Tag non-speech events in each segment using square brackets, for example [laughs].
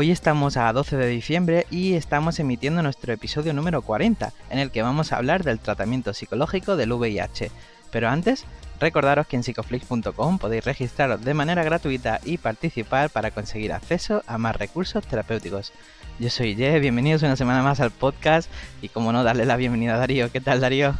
Hoy estamos a 12 de diciembre y estamos emitiendo nuestro episodio número 40, en el que vamos a hablar del tratamiento psicológico del VIH. Pero antes, recordaros que en psicoflix.com podéis registraros de manera gratuita y participar para conseguir acceso a más recursos terapéuticos. Yo soy Ye, bienvenidos una semana más al podcast y como no, darle la bienvenida a Darío. ¿Qué tal Darío?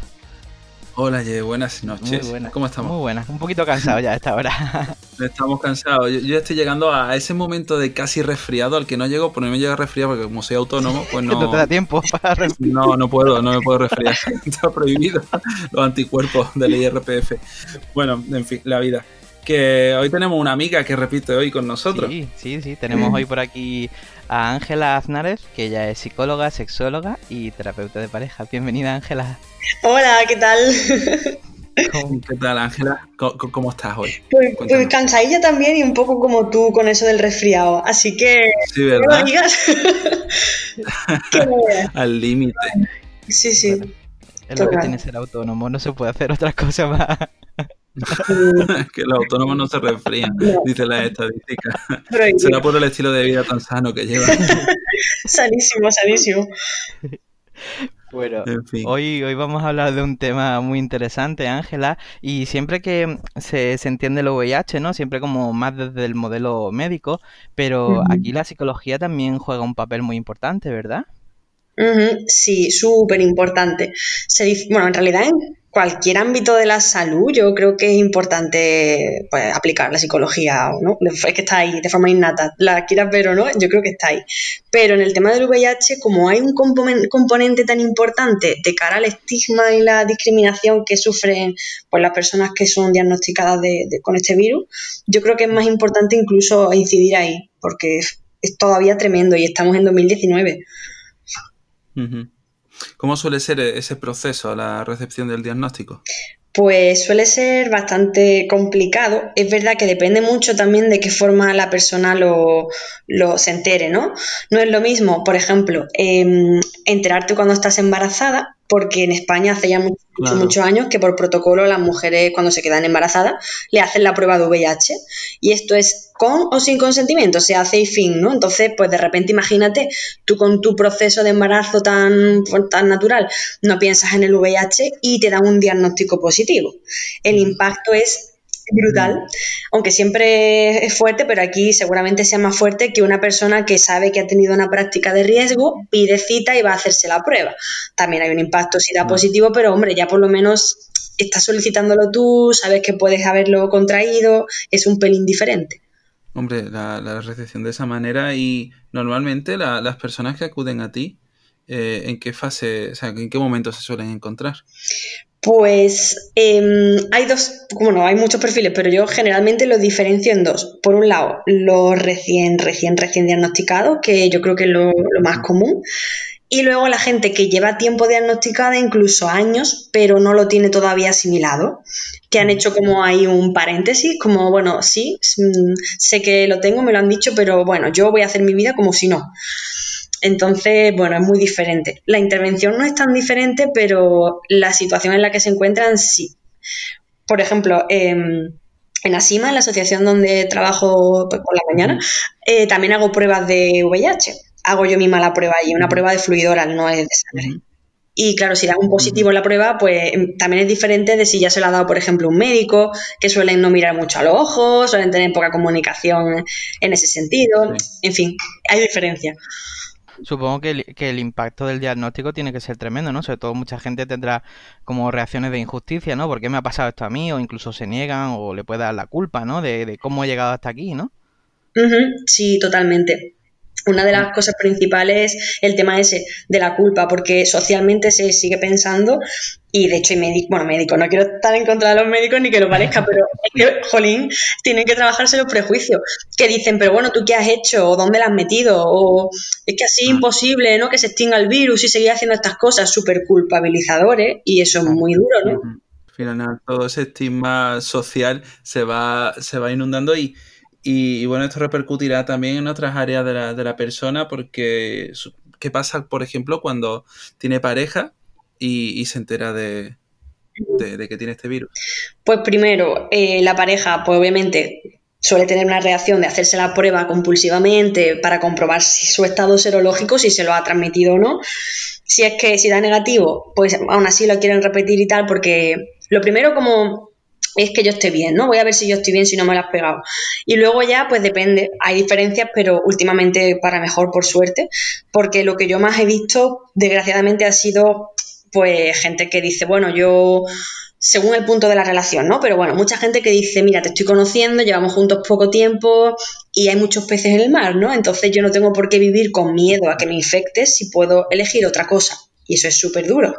Hola, Ye, buenas noches. Muy buenas. ¿Cómo estamos? Muy buenas, un poquito cansado ya a esta hora. [laughs] Estamos cansados. Yo, yo estoy llegando a ese momento de casi resfriado al que no llego, porque no me llega resfriado porque como soy autónomo, pues [laughs] no... no te da tiempo [laughs] para resfriar. No, no puedo, no me puedo resfriar. Está prohibido los anticuerpos del IRPF. Bueno, en fin, la vida. Que hoy tenemos una amiga que repite hoy con nosotros. Sí, sí, sí. Tenemos hoy por aquí a Ángela Aznárez, que ella es psicóloga, sexóloga y terapeuta de pareja. Bienvenida, Ángela. Hola, ¿qué tal? ¿Cómo? ¿Qué tal, Ángela? ¿Cómo, ¿Cómo, estás hoy? Pues, pues, cansadilla también y un poco como tú con eso del resfriado. Así que. Sí, ¿verdad? [laughs] Al límite. Sí, sí. Bueno, es lo que tiene ser autónomo, no se puede hacer otra cosa más. [laughs] que los autónomos no se resfrían, no. dice la estadística. Será por el estilo de vida tan sano que llevan. [laughs] sanísimo, sanísimo. Bueno, en fin. hoy, hoy vamos a hablar de un tema muy interesante, Ángela, y siempre que se, se, entiende el VIH, ¿no? Siempre como más desde el modelo médico, pero uh -huh. aquí la psicología también juega un papel muy importante, ¿verdad? Sí, súper importante. Bueno, en realidad en cualquier ámbito de la salud yo creo que es importante pues, aplicar la psicología, ¿no? Es que está ahí de forma innata, la quieras ver o no, yo creo que está ahí. Pero en el tema del VIH, como hay un componente tan importante de cara al estigma y la discriminación que sufren pues, las personas que son diagnosticadas de, de, con este virus, yo creo que es más importante incluso incidir ahí, porque es todavía tremendo y estamos en 2019. ¿Cómo suele ser ese proceso, la recepción del diagnóstico? Pues suele ser bastante complicado. Es verdad que depende mucho también de qué forma la persona lo, lo se entere, ¿no? No es lo mismo, por ejemplo, eh, enterarte cuando estás embarazada, porque en España hace ya muchos claro. mucho años que por protocolo las mujeres cuando se quedan embarazadas le hacen la prueba de VIH y esto es con o sin consentimiento, se hace y fin, ¿no? Entonces, pues de repente imagínate, tú con tu proceso de embarazo tan, tan natural no piensas en el VIH y te dan un diagnóstico positivo. El impacto es brutal, aunque siempre es fuerte, pero aquí seguramente sea más fuerte que una persona que sabe que ha tenido una práctica de riesgo, pide cita y va a hacerse la prueba. También hay un impacto si da positivo, pero hombre, ya por lo menos estás solicitándolo tú, sabes que puedes haberlo contraído, es un pelín diferente. Hombre, la, la recepción de esa manera y normalmente la, las personas que acuden a ti, eh, ¿en qué fase, o sea, en qué momento se suelen encontrar? Pues eh, hay dos, bueno, hay muchos perfiles, pero yo generalmente los diferencio en dos. Por un lado, los recién, recién, recién diagnosticados, que yo creo que es lo, lo más común. Y luego la gente que lleva tiempo diagnosticada, incluso años, pero no lo tiene todavía asimilado, que han hecho como ahí un paréntesis, como, bueno, sí, sé que lo tengo, me lo han dicho, pero bueno, yo voy a hacer mi vida como si no. Entonces, bueno, es muy diferente. La intervención no es tan diferente, pero la situación en la que se encuentran sí. Por ejemplo, eh, en ASIMA, en la asociación donde trabajo pues, por la mañana, eh, también hago pruebas de VIH. Hago yo misma la prueba allí, una prueba de fluido oral, no es de sangre. Y claro, si da un positivo en la prueba, pues también es diferente de si ya se lo ha dado, por ejemplo, un médico, que suelen no mirar mucho a los ojos, suelen tener poca comunicación en ese sentido. Sí. En fin, hay diferencia. Supongo que el, que el, impacto del diagnóstico tiene que ser tremendo, ¿no? Sobre todo mucha gente tendrá como reacciones de injusticia, ¿no? ¿Por qué me ha pasado esto a mí? O incluso se niegan o le puede dar la culpa, ¿no? De, de cómo he llegado hasta aquí, ¿no? Sí, totalmente. Una de las cosas principales es el tema ese de la culpa, porque socialmente se sigue pensando, y de hecho hay médicos, bueno, médicos, no quiero estar en contra de los médicos ni que lo parezca, pero es que, jolín, tienen que trabajarse los prejuicios, que dicen, pero bueno, ¿tú qué has hecho? ¿O dónde la has metido? O es que así imposible, ¿no? Que se extinga el virus y seguir haciendo estas cosas súper culpabilizadores, y eso es muy duro, ¿no? Al final, todo ese estigma social se va, se va inundando y y, bueno, esto repercutirá también en otras áreas de la, de la persona porque ¿qué pasa, por ejemplo, cuando tiene pareja y, se entera de, de, que tiene este virus? Pues primero, eh, la pareja, pues obviamente suele tener una reacción de hacerse la prueba compulsivamente para comprobar si su estado serológico, si se lo ha transmitido o no. Si es que si da negativo, pues aún así lo quieren repetir y tal, porque lo primero como es que yo esté bien, ¿no? Voy a ver si yo estoy bien, si no me lo has pegado. Y luego ya, pues depende, hay diferencias, pero últimamente para mejor, por suerte, porque lo que yo más he visto, desgraciadamente, ha sido, pues, gente que dice, bueno, yo según el punto de la relación, ¿no? Pero bueno, mucha gente que dice, mira, te estoy conociendo, llevamos juntos poco tiempo y hay muchos peces en el mar, ¿no? Entonces yo no tengo por qué vivir con miedo a que me infectes si puedo elegir otra cosa. Y eso es súper duro.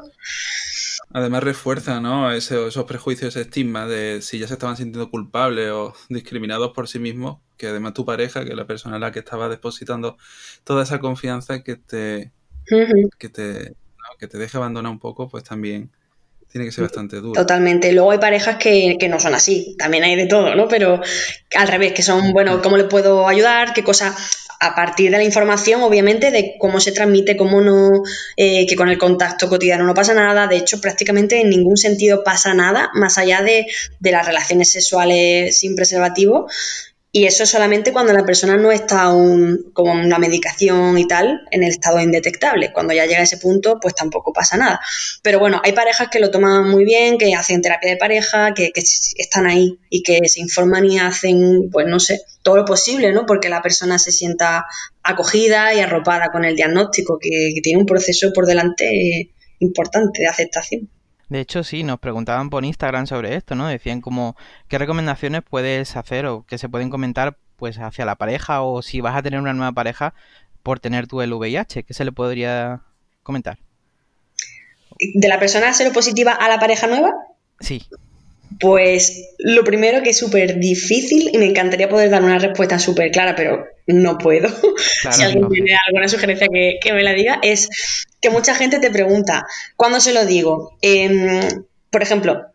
Además refuerza ¿no? esos prejuicios, ese estigma de si ya se estaban sintiendo culpables o discriminados por sí mismos, que además tu pareja, que es la persona a la que estaba depositando toda esa confianza que te, que te, que te deje abandonar un poco, pues también tiene que ser bastante duro. Totalmente. Luego hay parejas que, que, no son así, también hay de todo, ¿no? Pero al revés, que son, bueno, ¿cómo le puedo ayudar? ¿Qué cosa? A partir de la información, obviamente, de cómo se transmite, cómo no, eh, que con el contacto cotidiano no pasa nada. De hecho, prácticamente en ningún sentido pasa nada, más allá de, de las relaciones sexuales sin preservativo. Y eso solamente cuando la persona no está aún como en una medicación y tal, en el estado indetectable. Cuando ya llega a ese punto, pues tampoco pasa nada. Pero bueno, hay parejas que lo toman muy bien, que hacen terapia de pareja, que, están ahí y que se informan y hacen, pues no sé, todo lo posible, ¿no? Porque la persona se sienta acogida y arropada con el diagnóstico, que tiene un proceso por delante importante de aceptación. De hecho, sí, nos preguntaban por Instagram sobre esto, ¿no? Decían como qué recomendaciones puedes hacer o que se pueden comentar pues hacia la pareja o si vas a tener una nueva pareja por tener tú el VIH, ¿qué se le podría comentar? ¿De la persona seropositiva a la pareja nueva? Sí. Pues lo primero que es súper difícil y me encantaría poder dar una respuesta súper clara, pero no puedo. si alguien tiene alguna sugerencia que, que, me la diga, es que mucha gente te pregunta, ¿cuándo se lo digo? Em, por ejemplo,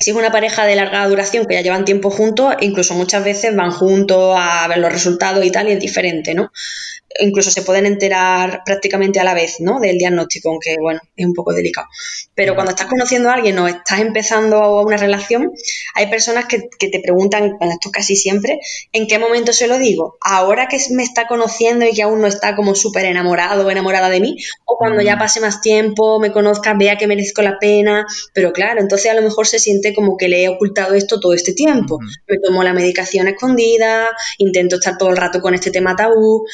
si es una pareja de larga duración que ya llevan tiempo juntos, incluso muchas veces van juntos a ver los resultados y tal, y es diferente, ¿no? Incluso se pueden enterar prácticamente a la vez, ¿no? Del diagnóstico, aunque bueno, es un poco delicado. Pero cuando estás conociendo a alguien o estás empezando una relación, hay personas que, te preguntan, bueno, esto casi siempre, ¿en qué momento se lo digo? ¿Ahora que me está conociendo y que aún no está como súper enamorado o enamorada de mí? ¿O cuando ya pase más tiempo, me conozca, vea que merezco la pena? Pero claro, entonces a lo mejor se siente como que le he ocultado esto todo este tiempo. Me tomo la medicación escondida, intento estar todo el rato con este tema tabú.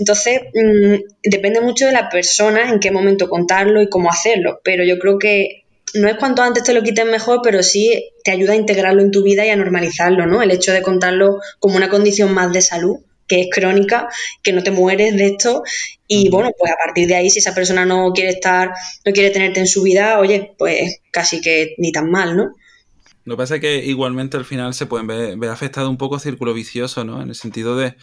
Entonces, mm, depende mucho de la persona en qué momento contarlo y cómo hacerlo, pero yo creo que no es cuanto antes te lo quiten mejor, pero sí te ayuda a integrarlo en tu vida y a normalizarlo, ¿no? El hecho de contarlo como una condición más de salud, que es crónica, que no te mueres de esto y bueno, pues a partir de ahí si esa persona no quiere estar, no quiere tenerte en su vida, oye, pues casi que ni tan mal, ¿no? Lo que pasa es que igualmente al final se pueden ver, afectado un poco círculo vicioso, ¿no? En el sentido de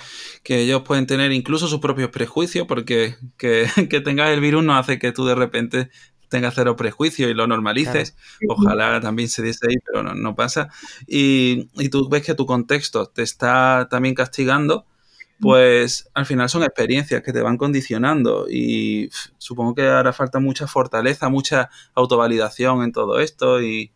que ellos pueden tener incluso sus propios prejuicios, porque que, [laughs] tengas el virus no hace que tú de repente tengas cero prejuicio y lo normalices. Ojalá también se diese ahí, pero no, pasa. Y, y, tú ves que tu contexto te está también castigando, pues al final son experiencias que te van condicionando y supongo que hará falta mucha fortaleza, mucha autovalidación en todo esto y,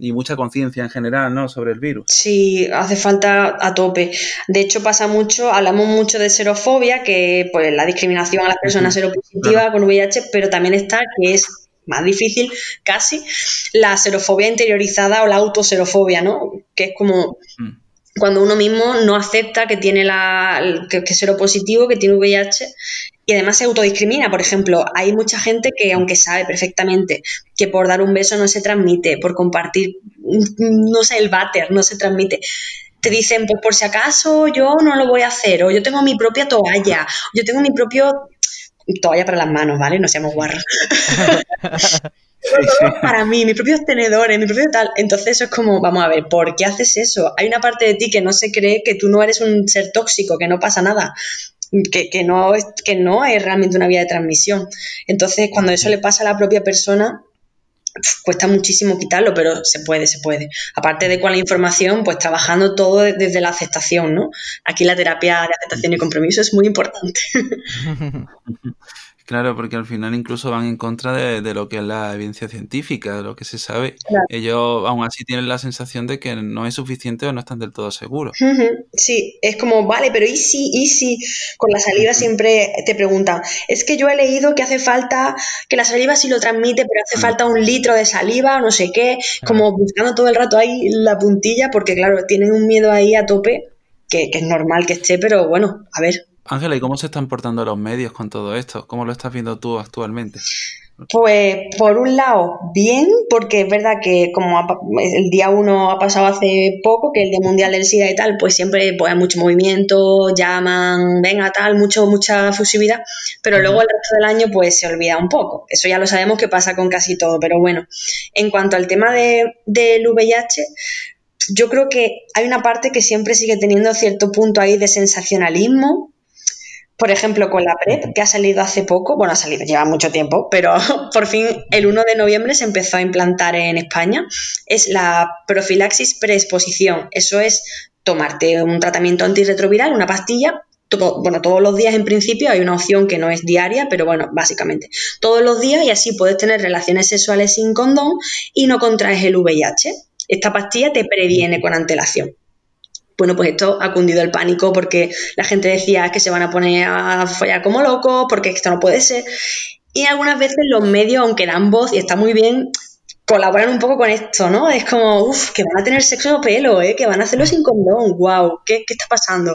y mucha conciencia en general, ¿no? Sobre el virus. Sí, hace falta a tope. De hecho, pasa mucho, hablamos mucho de serofobia, que pues la discriminación a las personas seropositivas con VIH, pero también está que es más difícil casi la serofobia interiorizada o la autoserofobia, ¿no? Que es como mm. cuando uno mismo no acepta que tiene la que, que es seropositivo, que tiene VIH y además se autodiscrimina. Por ejemplo, hay mucha gente que, aunque sabe perfectamente que por dar un beso no se transmite, por compartir, no sé, el váter no se transmite, te dicen, pues por si acaso yo no lo voy a hacer, o yo tengo mi propia toalla, yo tengo mi propio toalla para las manos, ¿vale? No seamos guarros. [laughs] para mí, mis propios tenedores, mi propio tal. Entonces eso es como, vamos a ver, ¿por qué haces eso? Hay una parte de ti que no se cree que tú no eres un ser tóxico, que no pasa nada. Que, que no, que no es realmente una vía de transmisión. Entonces, cuando eso le pasa a la propia persona, cuesta muchísimo quitarlo, pero se puede, se puede. Aparte de con la información, pues trabajando todo desde la aceptación, ¿no? Aquí la terapia de aceptación y compromiso es muy importante. [laughs] Claro, porque al final incluso van en contra de, lo que es la evidencia científica, de lo que se sabe. Ellos aún así tienen la sensación de que no es suficiente o no están del todo seguros. Sí, es como, vale, pero ¿y si, y si? Con la saliva siempre te preguntan, es que yo he leído que hace falta, que la saliva sí lo transmite, pero hace falta un litro de saliva, no sé qué, como buscando todo el rato ahí la puntilla, porque claro, tienen un miedo ahí a tope, que, que es normal que esté, pero bueno, a ver, Ángela, ¿y cómo se están portando los medios con todo esto? ¿Cómo lo estás viendo tú actualmente? Pues por un lado, bien, porque es verdad que como el día uno ha pasado hace poco, que el Día Mundial del SIDA y tal, pues siempre pues, hay mucho movimiento, llaman, venga tal, mucho, mucha fusividad, pero luego el resto del año pues se olvida un poco. Eso ya lo sabemos que pasa con casi todo, pero bueno, en cuanto al tema de, del VIH, yo creo que hay una parte que siempre sigue teniendo cierto punto ahí de sensacionalismo, por ejemplo, con la PrEP, que ha salido hace poco, bueno, ha salido, lleva mucho tiempo, pero [laughs] por fin el 1 de noviembre se empezó a implantar en España, es la profilaxis preexposición. Eso es tomarte un tratamiento antirretroviral, una pastilla, bueno, todos los días en principio hay una opción que no es diaria, pero bueno, básicamente todos los días y así puedes tener relaciones sexuales sin condón y no contraes el VIH. Esta pastilla te previene con antelación. Bueno, pues esto ha cundido el pánico porque la gente decía que se van a poner a follar como locos, porque esto no puede ser. Y algunas veces los medios, aunque dan voz y está muy bien, colaboran un poco con esto, ¿no? Es como, uff, que van a tener sexo o pelo, ¿eh? Que van a hacerlo sin condón, wow, ¿qué, qué está pasando?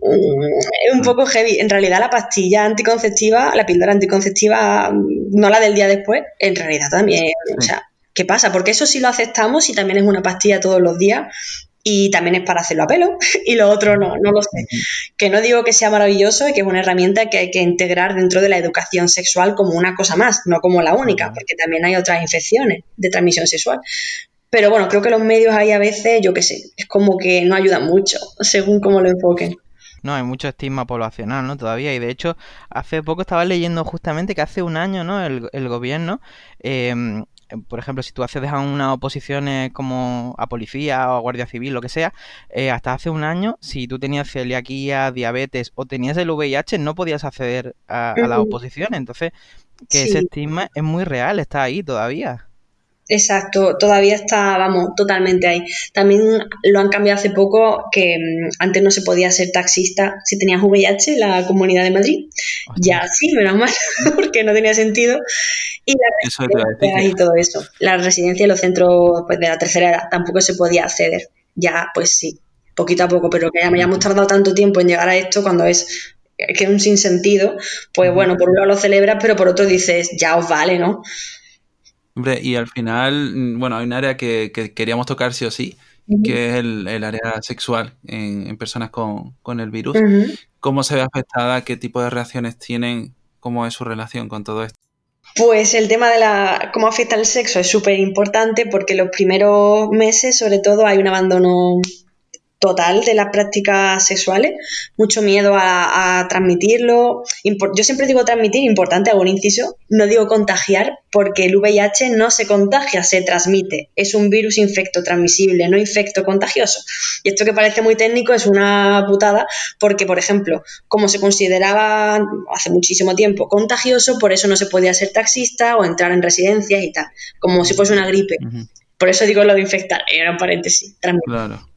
Mm, es un poco heavy. En realidad la pastilla anticonceptiva, la píldora anticonceptiva, no la del día después, en realidad también, o sea, ¿qué pasa? Porque eso sí lo aceptamos y también es una pastilla todos los días y también es para hacerlo a pelo [laughs] y lo otro no, no lo sé. Que no digo que sea maravilloso y que es una herramienta que hay que integrar dentro de la educación sexual como una cosa más, no como la única, porque también hay otras infecciones de transmisión sexual. Pero bueno, creo que los medios ahí a veces, yo qué sé, es como que no ayudan mucho, [laughs] según cómo lo enfoquen. No, hay mucho estigma poblacional, ¿no? Todavía. Y de hecho, hace poco estaba leyendo justamente que hace un año, ¿no? El, el gobierno eh, por ejemplo, si tú accedes a unas oposiciones como a policía o a guardia civil, lo que sea, eh, hasta hace un año, si tú tenías celiaquía, diabetes o tenías el VIH, no podías acceder a, a las oposiciones. Entonces, que ese estigma es muy real, está ahí todavía. Exacto, todavía está, vamos, totalmente ahí. También lo han cambiado hace poco, que mm, antes no se podía ser taxista si tenías VIH en la Comunidad de Madrid. Ya sí, menos mal, [laughs] porque no tenía sentido. Y la y todo eso. La residencia y los centros pues, de la tercera edad tampoco se podía acceder. Ya, pues sí, poquito a poco, pero que hemos tardado tanto tiempo en llegar a esto cuando es que es un sinsentido, pues bueno, por un lado lo celebras, pero por otro dices, ya os vale, ¿no? Hombre, y al final, mm, bueno, hay un área que, queríamos tocar sí o sí, que es el, área sexual en, personas con, el virus. ¿Cómo se ve afectada? ¿Qué tipo de reacciones tienen? ¿Cómo es su relación con todo esto? Pues el tema de la cómo afecta el sexo es súper importante porque los primeros meses, sobre todo, hay un abandono total de las prácticas sexuales, mucho miedo a, transmitirlo. yo siempre digo transmitir, importante, hago un inciso, no digo contagiar, porque el VIH no se contagia, se transmite. Es un virus infecto transmisible, no infecto contagioso. Y esto que parece muy técnico es una putada, porque, por ejemplo, como se consideraba hace muchísimo tiempo contagioso, por eso no se podía ser taxista o entrar en residencias y tal, como si fuese una gripe. Por eso digo lo de infectar, era un paréntesis. Claro.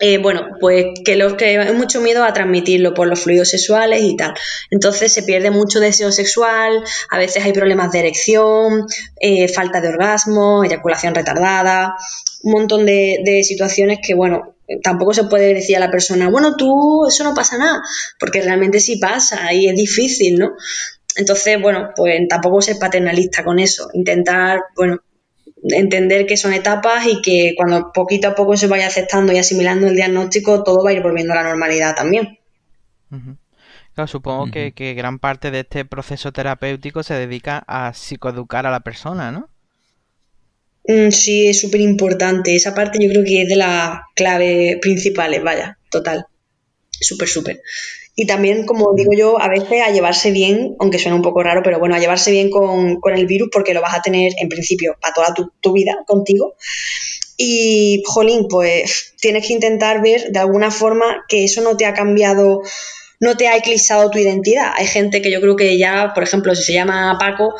Eh, bueno, pues que los que hay mucho miedo a transmitirlo por los fluidos sexuales y tal. Entonces se pierde mucho deseo sexual, a veces hay problemas de erección, eh, falta de orgasmo, eyaculación retardada, un montón de, situaciones que, bueno, tampoco se puede decir a la persona, bueno, tú, eso no pasa nada, porque realmente sí pasa y es difícil, ¿no? Entonces, bueno, pues tampoco ser paternalista con eso, intentar, bueno, entender que son etapas y que cuando poquito a poco se vaya aceptando y asimilando el diagnóstico, todo va a ir volviendo a la normalidad también. Claro, supongo que, gran parte de este proceso terapéutico se dedica a psicoeducar a la persona, ¿no? Mm, sí, es súper importante. Esa parte yo creo que es de las claves principales, vaya, total. Súper, súper. Y también, como digo yo, a veces a llevarse bien, aunque suena un poco raro, pero bueno, a llevarse bien con, el virus porque lo vas a tener en principio para toda tu, tu vida contigo. Y, jolín, pues tienes que intentar ver de alguna forma que eso no te ha cambiado no te ha eclipsado tu identidad. Hay gente que yo creo que ya, por ejemplo, si se llama Paco,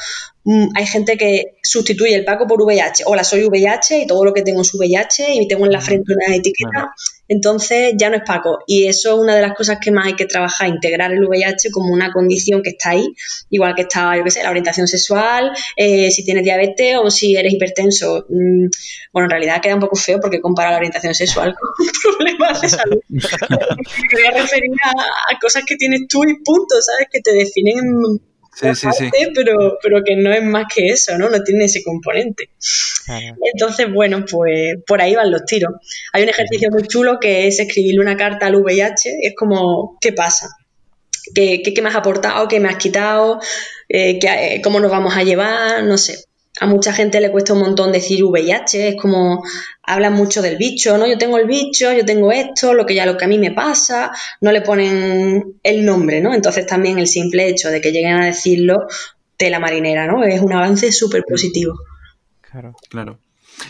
mm, hay gente que sustituye el Paco por VIH. Hola, soy VIH y todo lo que tengo es VIH y tengo en la frente una etiqueta entonces ya no es Paco. Y eso es una de las cosas que más hay que trabajar, integrar el VIH como una condición que está ahí, igual que está, yo qué sé, la orientación sexual, eh, si tienes diabetes o si eres hipertenso. Mm, bueno, en realidad queda un poco feo porque compara la orientación sexual con [laughs] problemas de salud. [laughs] Me quería referir a, a, cosas que tienes tú y punto, ¿sabes? Que te definen sí, sí, sí. Pero, pero que no es más que eso, ¿no? No tiene ese componente. Entonces, bueno, pues por ahí van los tiros. Hay un ejercicio muy chulo que es escribirle una carta al VIH, es como, ¿qué pasa? ¿Qué, qué, me has aportado? ¿Qué me has quitado? Eh, ¿qué, ¿Cómo nos vamos a llevar? No sé a mucha gente le cuesta un montón decir VIH, es como hablan mucho del bicho, ¿no? Yo tengo el bicho, yo tengo esto, lo que ya lo que a mí me pasa, no le ponen el nombre, ¿no? Entonces también el simple hecho de que lleguen a decirlo, tela marinera, ¿no? Es un avance súper positivo. Claro, claro.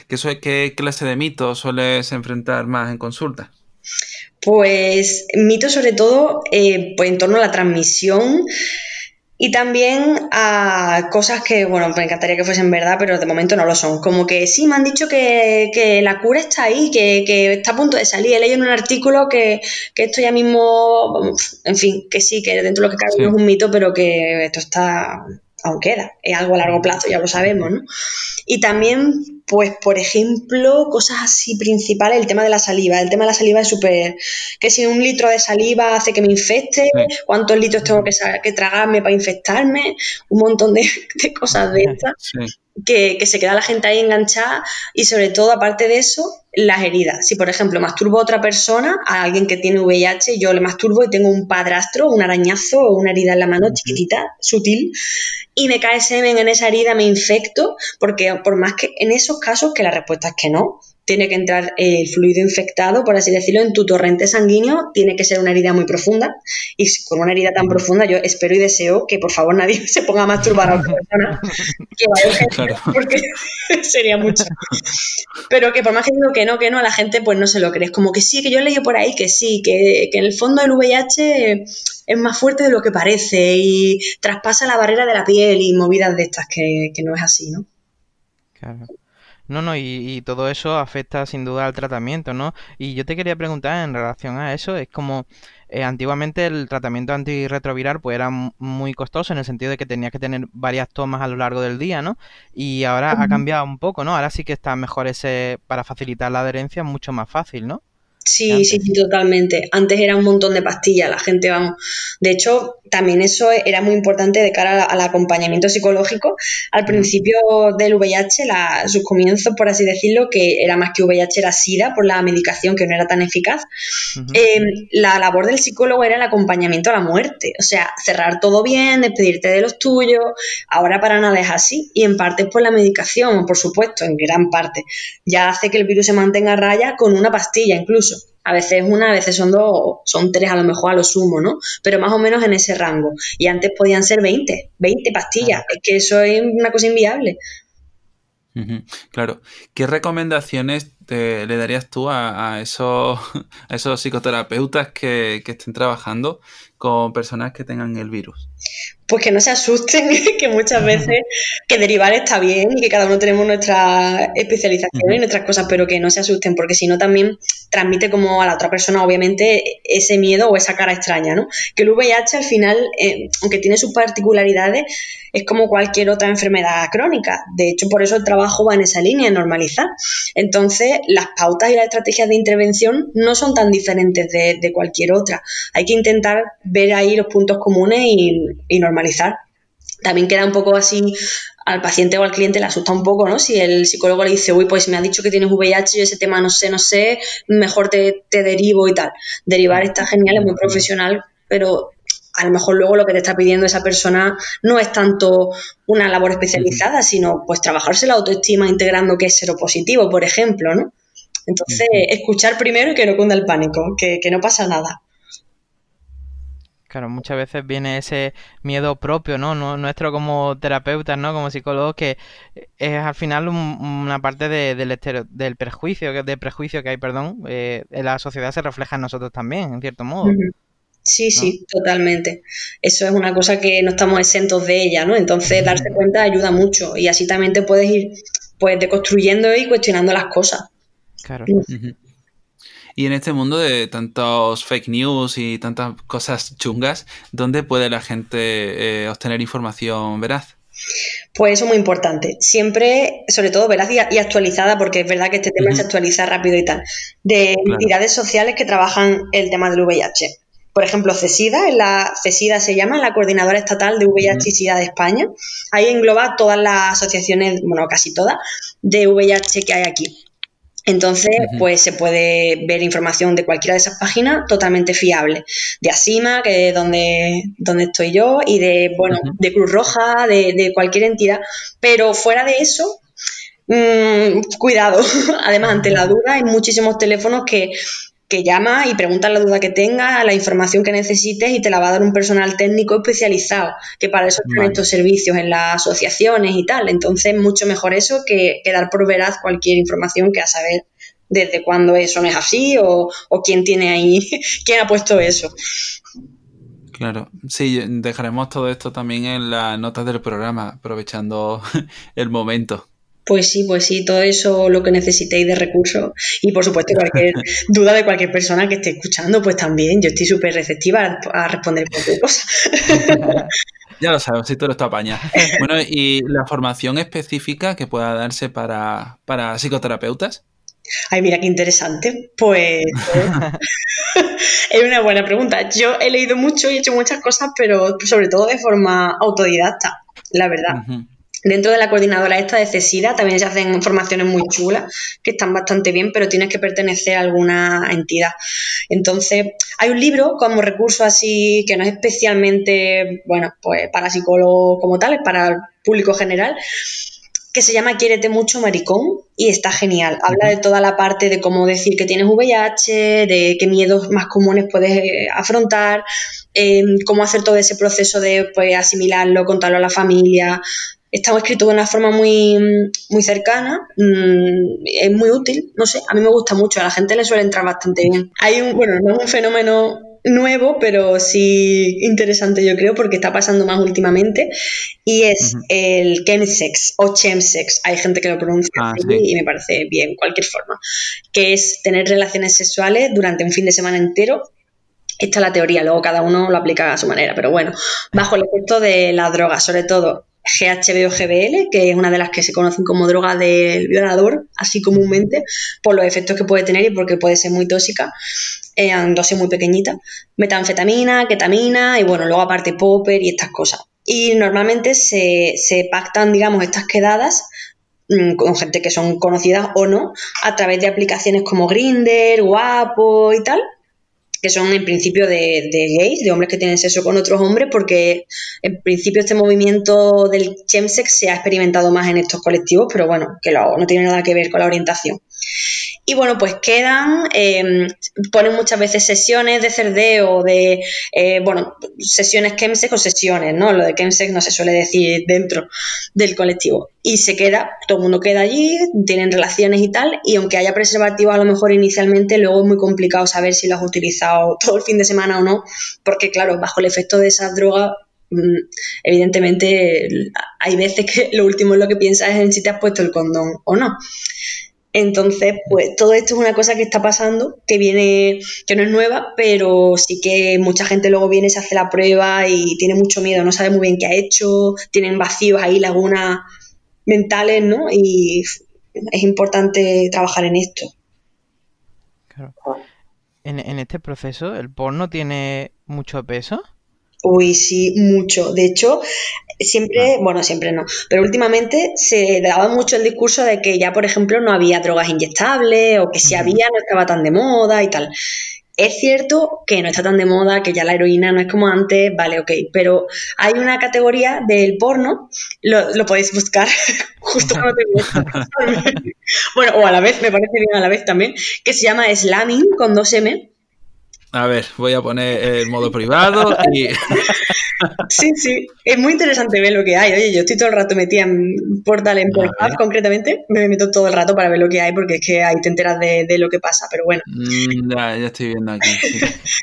¿Qué, ¿Qué clase de mitos sueles enfrentar más en consulta? Pues mitos sobre todo eh, pues en torno a la transmisión y también a cosas que, bueno, me encantaría que fuesen verdad, pero de momento no lo son. Como que sí, me han dicho que, la cura está ahí, que, está a punto de salir. He leído en un artículo que, esto ya mismo, en fin, que sí, que dentro de lo que cabe es un mito, pero que esto está, aún queda. Es algo a largo plazo, ya lo sabemos, ¿no? Y también, pues, por ejemplo, cosas así principales, el tema de la saliva. El tema de la saliva es súper... Que si un litro de saliva hace que me infecte, cuántos litros tengo que, que, tragarme para infectarme, un montón de, cosas de [laughs] estas. Que, que, se queda la gente ahí enganchada y sobre todo, aparte de eso, las heridas. Si, por ejemplo, masturbo a otra persona, a alguien que tiene VIH, yo le masturbo y tengo un padrastro, un arañazo o una herida en la mano chiquitita, sutil, y me cae semen en esa herida, me infecto, porque por más que en esos casos que la respuesta es que no, tiene que entrar el fluido infectado, por así decirlo, en tu torrente sanguíneo, tiene que ser una herida muy profunda. Y con una herida tan profunda, yo espero y deseo que por favor nadie [laughs] se ponga a masturbar a otra persona [laughs] que vaya porque [laughs] sería mucho. Pero que por más que digo que no, que no, a la gente pues no se lo crees. Como que sí, que yo he leído por ahí que sí, que, que en el fondo el VIH es más fuerte de lo que parece y traspasa la barrera de la piel y movidas de estas que, que no es así, ¿no? Claro. No, no, y, todo eso afecta sin duda al tratamiento, ¿no? Y yo te quería preguntar en relación a eso, es como eh, antiguamente el tratamiento antirretroviral pues era muy costoso en el sentido de que tenías que tener varias tomas a lo largo del día, ¿no? Y ahora ha cambiado un poco, ¿no? Ahora sí que está mejor ese, para facilitar la adherencia, mucho más fácil, ¿no? Sí, sí, totalmente. Antes era un montón de pastillas, la gente, vamos. De hecho, también eso era muy importante de cara al acompañamiento psicológico. Al principio del VIH, la, sus comienzos, por así decirlo, que era más que VIH, era SIDA por la medicación que no era tan eficaz. Eh, la labor del psicólogo era el acompañamiento a la muerte. O sea, cerrar todo bien, despedirte de los tuyos. Ahora para nada es así. Y en parte es por la medicación, por supuesto, en gran parte. Ya hace que el virus se mantenga a raya con una pastilla incluso. A veces una, a veces son dos, son tres a lo mejor a lo sumo, ¿no? Pero más o menos en ese rango. Y antes podían ser 20, 20 pastillas. Es que eso es una cosa inviable. Claro. ¿Qué recomendaciones te, le darías tú a, esos, [laughs] a esos psicoterapeutas que, que, estén trabajando con personas que tengan el virus? Pues que no se asusten, [laughs] que muchas veces que derivar está bien y que cada uno tenemos nuestra especialización y nuestras cosas, pero que no se asusten, porque si no también transmite como a la otra persona, obviamente, ese miedo o esa cara extraña, ¿no? Que el VIH al final, eh, aunque tiene sus particularidades, es como cualquier otra enfermedad crónica. De hecho, por eso el trabajo va en esa línea, en normalizar. Entonces, las pautas y las estrategias de intervención no son tan diferentes de, de cualquier otra. Hay que intentar ver ahí los puntos comunes y, y normalizar. También queda un poco así al paciente o al cliente le asusta un poco, ¿no? Si el psicólogo le dice, uy, pues me ha dicho que tienes VIH, yo ese tema no sé, no sé, mejor te, te derivo y tal. Derivar está genial, es muy profesional, pero a lo mejor luego lo que te está pidiendo esa persona no es tanto una labor especializada, sino pues trabajarse la autoestima integrando que es seropositivo, por ejemplo, ¿no? Entonces, escuchar primero y que no cunda el pánico, que, que no pasa nada. Claro, muchas veces viene ese miedo propio, ¿no? Nuestro como terapeutas, ¿no? Como psicólogos, que es al final una parte del, del prejuicio, del prejuicio que hay, perdón, eh, en la sociedad se refleja en nosotros también, en cierto modo. Sí, sí, totalmente. Eso es una cosa que no estamos exentos de ella, ¿no? Entonces, darse cuenta ayuda mucho y así también te puedes ir, pues, deconstruyendo y cuestionando las cosas. Claro. Y en este mundo de tantos fake news y tantas cosas chungas, ¿dónde puede la gente eh, obtener información veraz? Pues eso es muy importante. Siempre, sobre todo veraz y, actualizada, porque es verdad que este tema se actualiza rápido y tal, de entidades sociales que trabajan el tema del VIH. Por ejemplo, CESIDA, en la CESIDA se llama la Coordinadora Estatal de VIH y SIDA de España. Ahí engloba todas las asociaciones, bueno, casi todas, de VIH que hay aquí. Entonces, pues se puede ver información de cualquiera de esas páginas totalmente fiable. De Asima, que es donde, donde estoy yo, y de, bueno, de Cruz Roja, de, cualquier entidad. Pero fuera de eso, mmm, cuidado. [laughs] Además, ante la duda, hay muchísimos teléfonos que, que llama y pregunta la duda que tenga, la información que necesites y te la va a dar un personal técnico especializado, que para eso tienen estos servicios en las asociaciones y tal. Entonces, mucho mejor eso que, dar por veraz cualquier información que a saber desde cuándo eso no es así o, o quién tiene ahí, [laughs] quién ha puesto eso. Claro, sí, dejaremos todo esto también en las notas del programa, aprovechando [laughs] el momento. Pues sí, pues sí, todo eso lo que necesitéis de recursos y por supuesto cualquier [laughs] duda de cualquier persona que esté escuchando, pues también yo estoy súper receptiva a, responder cualquier cosa. [laughs] ya lo sabes, si tú eres tu apaña. Bueno, ¿y la formación específica que pueda darse para, para psicoterapeutas? Ay, mira qué interesante. Pues [laughs] es una buena pregunta. Yo he leído mucho y he hecho muchas cosas, pero sobre todo de forma autodidacta, la verdad. Dentro de la coordinadora esta de CESIDA también se hacen formaciones muy chulas que están bastante bien, pero tienes que pertenecer a alguna entidad. Entonces, hay un libro como recurso así que no es especialmente, bueno, pues para psicólogos como tal, es para el público general, que se llama Quiérete mucho maricón y está genial. Habla de toda la parte de cómo decir que tienes VIH, de qué miedos más comunes puedes eh, afrontar, eh, cómo hacer todo ese proceso de pues, asimilarlo, contarlo a la familia, está escrito de una forma muy, muy cercana, mm, es muy útil, no sé, a mí me gusta mucho, a la gente le suele entrar bastante bien. Hay un, bueno, no es un fenómeno nuevo, pero sí interesante yo creo porque está pasando más últimamente y es el chemsex o chemsex, hay gente que lo pronuncia ah, y me parece bien, cualquier forma, que es tener relaciones sexuales durante un fin de semana entero. Esta es la teoría, luego cada uno lo aplica a su manera, pero bueno, bajo el efecto de la droga, sobre todo GHB que es una de las que se conocen como droga del violador, así comúnmente, por los efectos que puede tener y porque puede ser muy tóxica, en dosis muy pequeñita. Metanfetamina, ketamina y bueno, luego aparte popper y estas cosas. Y normalmente se, se pactan, digamos, estas quedadas mm, con gente que son conocidas o no, a través de aplicaciones como Grinder, Guapo y tal, que son en principio de, gays, de hombres que tienen sexo con otros hombres, porque en principio este movimiento del chemsex se ha experimentado más en estos colectivos, pero bueno, que no tiene nada que ver con la orientación. Y bueno, pues quedan, em, ponen muchas veces sesiones de cerdeo, de, eh, bueno, sesiones chemsex o sesiones, ¿no? Lo de chemsex no se suele decir dentro del colectivo. Y se queda, todo el mundo queda allí, tienen relaciones y tal, y aunque haya preservativos a lo mejor inicialmente, luego es muy complicado saber si lo has utilizado [laughs] todo el fin de semana o no, porque claro, bajo el efecto de esas drogas mm, evidentemente hay veces que lo último en lo que piensas es en si te has puesto el condón o no. Entonces, pues todo esto es una cosa que está pasando, que viene, que no es nueva, pero sí que mucha gente luego viene, se hace la prueba y tiene mucho miedo, no sabe muy bien qué ha hecho, tienen vacíos ahí, lagunas mentales, ¿no? Y es importante trabajar en esto. Claro. En, en este proceso, ¿el porno tiene mucho peso? Uy, sí, mucho. De hecho, Siempre, bueno, siempre no, pero últimamente se daba mucho el discurso de que ya, por ejemplo, no había drogas inyectables o que si había no estaba tan de moda y tal. Es cierto que no está tan de moda, que ya la heroína no es como antes, vale, ok, pero hay una categoría del porno, lo, podéis buscar [laughs] justo cuando te [laughs] Bueno, o a la vez, me parece bien a la vez también, que se llama Slamming con dos M a ver, voy a poner el modo privado y... [laughs] Sí, sí, es muy interesante ver lo que hay. Oye, yo estoy todo el rato metida en Portal, en Portal concretamente, me meto todo el rato para ver lo que hay porque es que ahí te enteras de, lo que pasa, pero bueno. Mm, ya, ya estoy viendo aquí.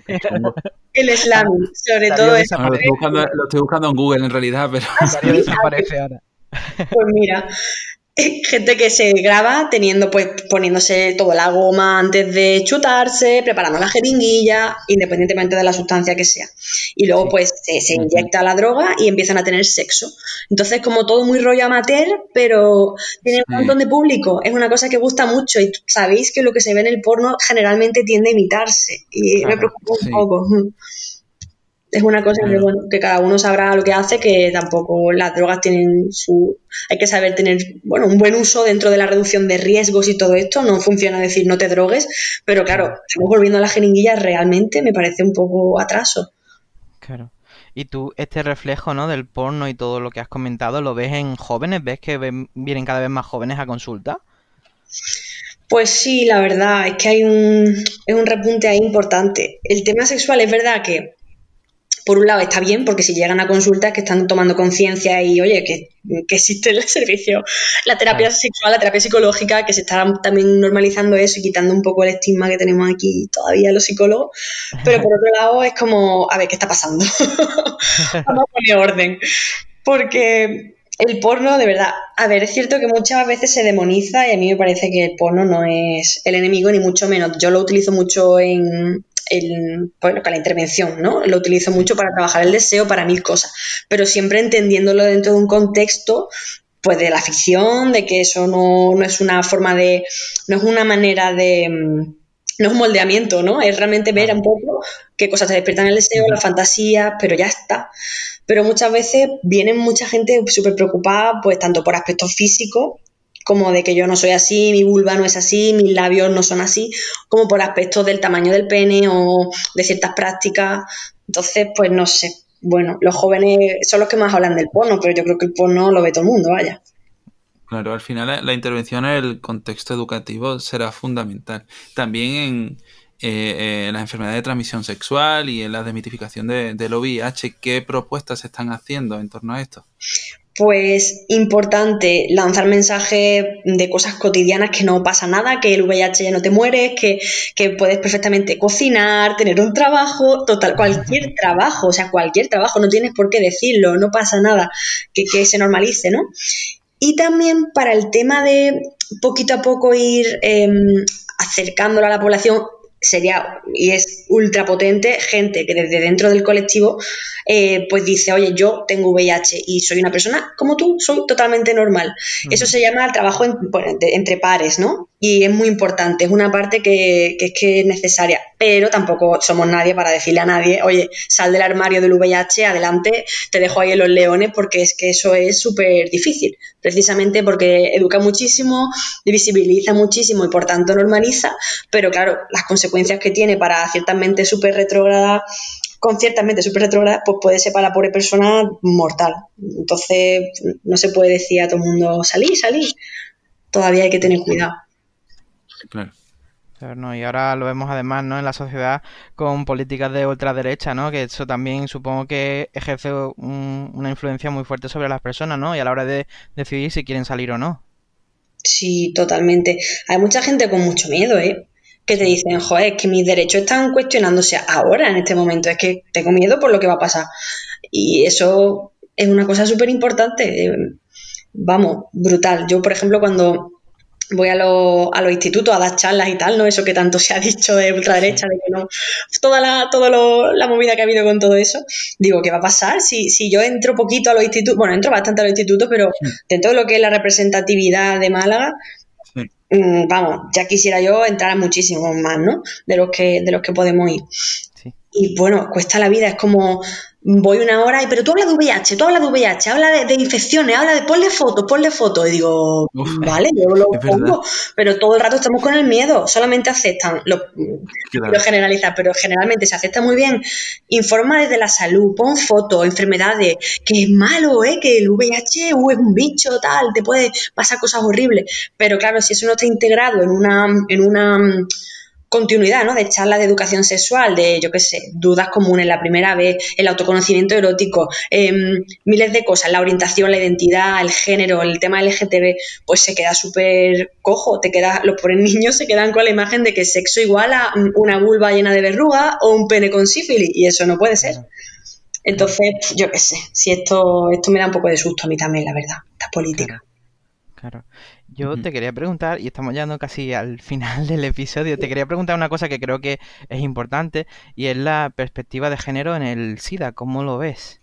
[laughs] el slam, sobre todo eso. Lo estoy, buscando, lo estoy buscando en Google en realidad, pero... [laughs] desaparece ahora. Pues mira, [laughs] gente que se graba teniendo pues poniéndose toda la goma antes de chutarse, preparando la jeringuilla, independientemente de la sustancia que sea. Y luego pues se, inyecta la droga y empiezan a tener sexo. Entonces como todo muy rollo amateur, pero tiene un montón de público. Es una cosa que gusta mucho y sabéis que lo que se ve en el porno generalmente tiende a imitarse. Y me preocupa un poco es una cosa que, bueno, que cada uno sabrá lo que hace, que tampoco las drogas tienen su... Hay que saber tener, bueno, un buen uso dentro de la reducción de riesgos y todo esto. No funciona decir no te drogues, pero claro, estamos volviendo a la jeringuilla realmente me parece un poco atraso. Claro. Y tú, este reflejo, ¿no? Del porno y todo lo que has comentado, ¿lo ves en jóvenes? ¿Ves que vienen cada vez más jóvenes a consulta? Pues sí, la verdad, es que hay un, es un repunte ahí importante. El tema sexual es verdad que por un lado está bien, porque si llegan a consultas que están tomando conciencia y, oye, que, existe el servicio, la terapia sexual, la terapia psicológica, que se está también normalizando eso y quitando un poco el estigma que tenemos aquí todavía los psicólogos. Pero por otro lado es como, a ver, ¿qué está pasando? [laughs] Vamos a poner orden. Porque el porno, de verdad, a ver, es cierto que muchas veces se demoniza y a mí me parece que el porno no es el enemigo, ni mucho menos. Yo lo utilizo mucho en, el, bueno, la intervención, ¿no? Lo utilizo mucho para trabajar el deseo, para mil cosas, pero siempre entendiéndolo dentro de un contexto pues de la ficción, de que eso no, no es una forma de, no es una manera de, no es un moldeamiento, ¿no? Es realmente ver un poco qué cosas te despiertan el deseo, la fantasía, pero ya está. Pero muchas veces viene mucha gente súper preocupada, pues tanto por aspectos físicos como de que yo no soy así, mi vulva no es así, mis labios no son así, como por aspectos del tamaño del pene o de ciertas prácticas. Entonces, pues no sé. Bueno, los jóvenes son los que más hablan del porno, pero yo creo que el porno lo ve todo el mundo, vaya. Claro, al final la intervención en el contexto educativo será fundamental. También en, eh, las enfermedades de transmisión sexual y en la demitificación de, del VIH, ¿qué propuestas se están haciendo en torno a esto? Pues importante lanzar mensajes de cosas cotidianas que no pasa nada, que el VIH ya no te mueres, que, puedes perfectamente cocinar, tener un trabajo, total, cualquier trabajo, o sea, cualquier trabajo, no tienes por qué decirlo, no pasa nada, que, se normalice, ¿no? Y también para el tema de poquito a poco ir em, acercándolo a la población, sería y es ultra potente gente que desde dentro del colectivo eh, pues dice, oye, yo tengo VIH y soy una persona como tú, soy totalmente normal. Eso se llama el trabajo entre pares, ¿no? Y es muy importante, es una parte que, es que es necesaria, pero tampoco somos nadie para decirle a nadie, oye, sal del armario del VIH, adelante, te dejo ahí en los leones, porque es que eso es súper difícil, precisamente porque educa muchísimo, visibiliza muchísimo y por tanto normaliza, pero claro, las consecuencias que tiene para ciertas mentes súper retrógradas con ciertamente súper retrógrada, pues puede ser para la pobre persona mortal. Entonces, no se puede decir a todo el mundo, salí, salí. Todavía hay que tener cuidado. Claro. y ahora lo vemos además ¿no? en la sociedad con políticas de ultraderecha, ¿no? que eso también supongo que ejerce una influencia muy fuerte sobre las personas ¿no? y a la hora de decidir si quieren salir o no. Sí, totalmente. Hay mucha gente con mucho miedo, ¿eh? que te dicen, joder, es que mis derechos están cuestionándose ahora, en este momento, es que tengo miedo por lo que va a pasar. Y eso es una cosa súper importante, eh, vamos, brutal. Yo, por ejemplo, cuando voy a, a los institutos a dar charlas y tal, ¿no? Eso que tanto se ha dicho de ultraderecha, de que no, toda la, toda la movida que ha habido con todo eso, digo, ¿qué va a pasar si, si yo entro poquito a los institutos? Bueno, entro bastante a los institutos, pero dentro de lo que es la representatividad de Málaga, Mm, vamos, ya quisiera yo entrar a muchísimos más, ¿no? De los que, de los que podemos ir. Y bueno, cuesta la vida, es como voy una hora y, pero tú hablas de VIH, tú hablas de VIH, habla de, infecciones, habla de ponle fotos, ponle fotos. Y digo, vale, yo lo pongo, pero todo el rato estamos con el miedo, solamente aceptan, lo, lo generaliza, pero generalmente se acepta muy bien. Informa desde la salud, pon fotos, enfermedades, que es malo, ¿eh? que el VIH uh, es un bicho, tal, te puede pasar cosas horribles. Pero claro, si eso no está integrado en una, en una continuidad, ¿no? De charlas de educación sexual, de, yo qué sé, dudas comunes la primera vez, el autoconocimiento erótico, em, miles de cosas, la orientación, la identidad, el género, el tema LGTB, pues se queda súper cojo, te queda, los pobres [laughs] niños se quedan con la imagen de que sexo igual a una vulva llena de verruga o un pene con sífilis, y eso no puede ser. Entonces, yo qué sé, si esto, esto me da un poco de susto a mí también, la verdad, esta política. Claro. Yo te quería preguntar, y estamos llegando casi al [laughs] final del episodio, te quería preguntar una cosa que creo que es importante, y es la perspectiva de género en el SIDA. ¿Cómo lo ves?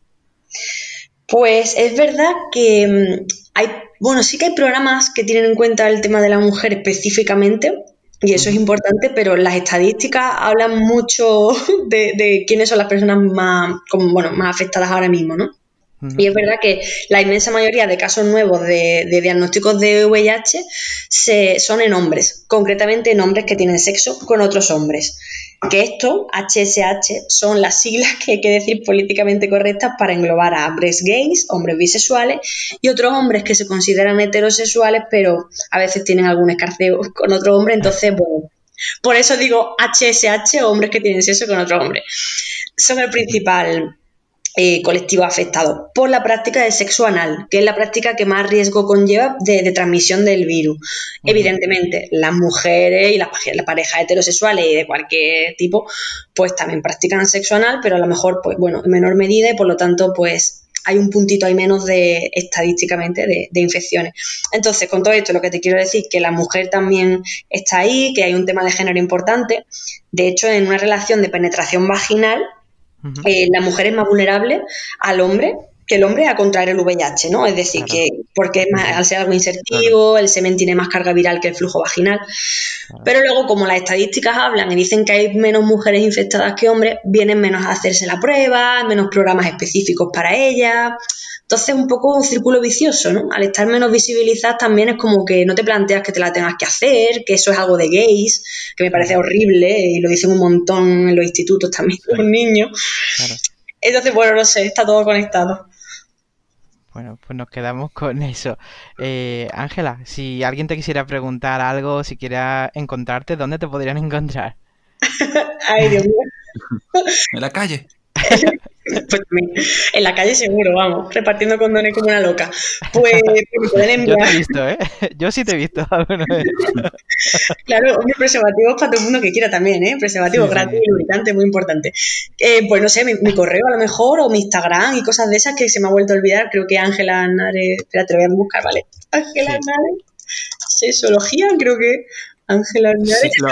Pues es verdad que mm, hay, bueno, sí que hay programas que tienen en cuenta el tema de la mujer específicamente, y eso es importante, pero las estadísticas hablan mucho [laughs] de, de quiénes son las personas más, como, bueno, más afectadas ahora mismo, ¿no? Y es verdad que la inmensa mayoría de casos nuevos de, diagnósticos de VIH se, son en hombres, concretamente en hombres que tienen sexo con otros hombres. Que esto, HSH, son las siglas que hay que decir políticamente correctas para englobar a hombres gays, hombres bisexuales y otros hombres que se consideran heterosexuales, pero a veces tienen algún escarceo con otro hombre. Entonces, bueno, por eso digo HSH, hombres que tienen sexo con otro hombre. Son el principal eh, colectivo afectado por la práctica de sexo anal, que es la práctica que más riesgo conlleva de, transmisión del virus. Evidentemente, las mujeres y las, parejas heterosexuales y de cualquier tipo, pues también practican sexo anal, pero a lo mejor, pues bueno, en menor medida y por lo tanto, pues hay un puntito hay menos de estadísticamente de, de, infecciones. Entonces, con todo esto, lo que te quiero decir es que la mujer también está ahí, que hay un tema de género importante. De hecho, en una relación de penetración vaginal, eh, la mujer es más vulnerable al hombre que el hombre a contraer el VIH, ¿no? Es decir, que porque al ser algo insertivo, el semen tiene más carga viral que el flujo vaginal. Pero luego, como las estadísticas hablan y dicen que hay menos mujeres infectadas que hombres, vienen menos a hacerse la prueba, menos programas específicos para ellas. Entonces, un poco un círculo vicioso, ¿no? Al estar menos visibilizadas también es como que no te planteas que te la tengas que hacer, que eso es algo de gays, que me parece horrible y lo dicen un montón en los institutos también [laughs] los niños. Entonces, bueno, no sé, está todo conectado. Bueno, pues nos quedamos con eso. Eh, Ángela, si alguien te quisiera preguntar algo, si quiera encontrarte, ¿dónde te podrían encontrar? [laughs] Ay, Dios mío. [laughs] en la calle. [laughs] Pues en la calle seguro, vamos, repartiendo condones como una loca. Pues, [laughs] pueden enviar. Yo te he visto, ¿eh? [laughs] Yo sí te he visto claro, mi preservativo para todo el mundo que quiera también, ¿eh? Preservativo gratis lubricante, muy importante. Eh, pues no sé, mi, correo a lo mejor, o mi Instagram y cosas de esas que se me ha vuelto a olvidar. Creo que Ángela Nare. Espera, te lo voy a buscar, ¿vale? Ángela Nare. Sexología, creo que. Ángela sí, lo,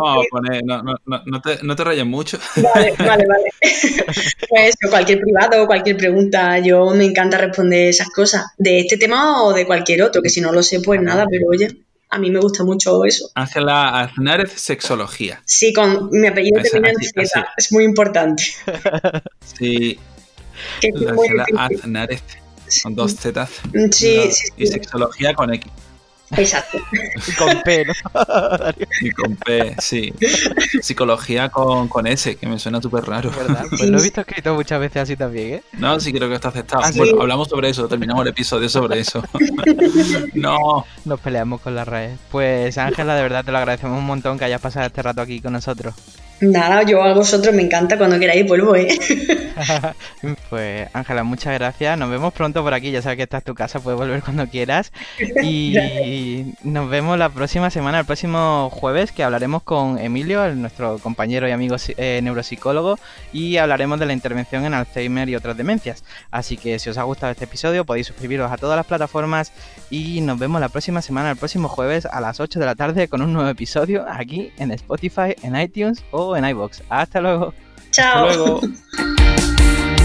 vamos a [laughs] poner, no, no, no, te, no te rayes mucho. Vale, vale, vale. [laughs] [laughs] Pues cualquier privado, cualquier pregunta, yo me encanta responder esas cosas, de este tema o de cualquier otro, que si no lo sé, pues nada, pero oye, a mí me gusta mucho eso. Ángela Aznárez, sexología. Sí, con mi apellido termina en Z, es muy importante. Sí. Ángela Aznárez, con dos Z. Sí, sí, sí. Y sexología con X. Exacto. Y con P, ¿no? y con P, sí. Psicología con, con S, que me suena súper raro. ¿Verdad? Pues lo he visto escrito muchas veces así también, ¿eh? No, sí creo que está aceptado. ¿Ah, bueno, hablamos sobre eso, terminamos el episodio sobre eso. [laughs] no. Nos peleamos con las redes. Pues Ángela, de verdad te lo agradecemos un montón que hayas pasado este rato aquí con nosotros. Nada, yo a vosotros me encanta cuando queráis vuelvo, ¿eh? [laughs] pues Ángela, muchas gracias. Nos vemos pronto por aquí. Ya sabes que esta es tu casa, puedes volver cuando quieras. [laughs] Y nos vemos la próxima semana, el próximo jueves, que hablaremos con Emilio, nuestro compañero y amigo eh, neuropsicólogo, y hablaremos de la intervención en Alzheimer y otras demencias. Así que si os ha gustado este episodio, podéis suscribiros a todas las plataformas y nos vemos la próxima semana, el próximo jueves a las 8 de la tarde con un nuevo episodio aquí en Spotify, en iTunes en iBox. Hasta luego. Chao. [laughs]